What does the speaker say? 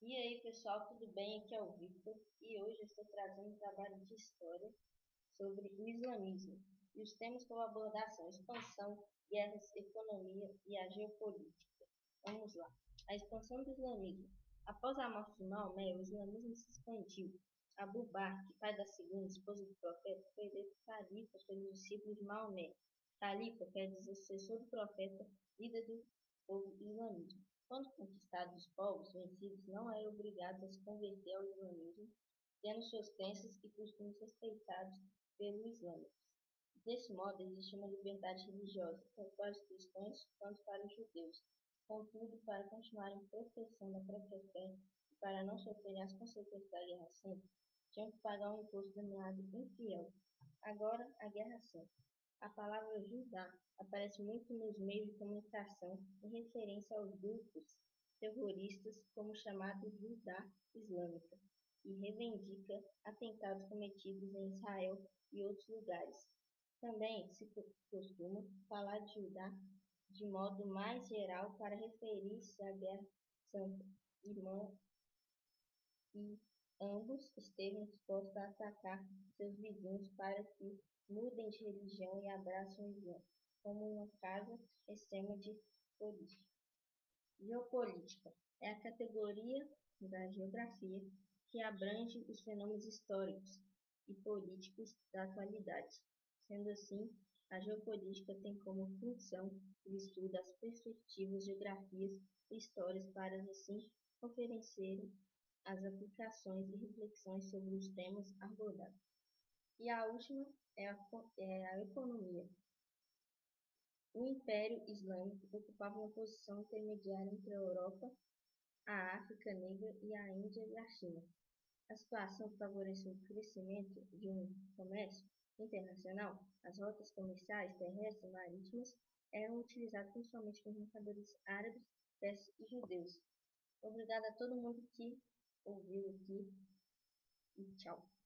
E aí pessoal, tudo bem? Aqui é o Victor e hoje eu estou trazendo um trabalho de história sobre o islamismo. E os temas que eu vou abordar são expansão, guerras, economia e a geopolítica. Vamos lá. A expansão do islamismo. Após a morte de Maomé, o islamismo se expandiu. Abu Bakr, pai da segunda esposa do profeta, foi eleito califa pelos discípulos de Maomé. Califa quer dizer sucessor do profeta, líder do povo islamismo. Quando conquistados, os povos vencidos não eram obrigados a se converter ao islamismo, tendo suas crenças e costumes respeitados pelos islâmicos. Desse modo, existe uma liberdade religiosa, tanto para os cristãos quanto para os judeus. Contudo, para continuarem professando a própria fé e para não sofrerem as consequências da Guerra Santa, tinham que pagar um imposto denominado infiel. Agora, a Guerra Santa. A palavra Judá aparece muito nos meios de comunicação em referência aos grupos terroristas como chamado Judá Islâmica e reivindica atentados cometidos em Israel e outros lugares. Também se costuma falar de Judá de modo mais geral para referir-se à Guerra Santa, irmã, e ambos estejam dispostos a atacar seus vizinhos para que mudem de religião e abracem o Islã, como uma casa extrema de política. Geopolítica é a categoria da geografia que abrange os fenômenos históricos e políticos da atualidade. Sendo assim, a geopolítica tem como função o estudo das perspectivas, geografias e histórias para assim oferecerem as aplicações e reflexões sobre os temas abordados. E a última é a, é a economia. O Império Islâmico ocupava uma posição intermediária entre a Europa, a África Negra e a Índia e a China. A situação favoreceu o crescimento de um comércio internacional. As rotas comerciais terrestres e marítimas eram utilizadas principalmente por mercadores árabes, persas e judeus. Obrigado a todo mundo que ouviu aqui e tchau.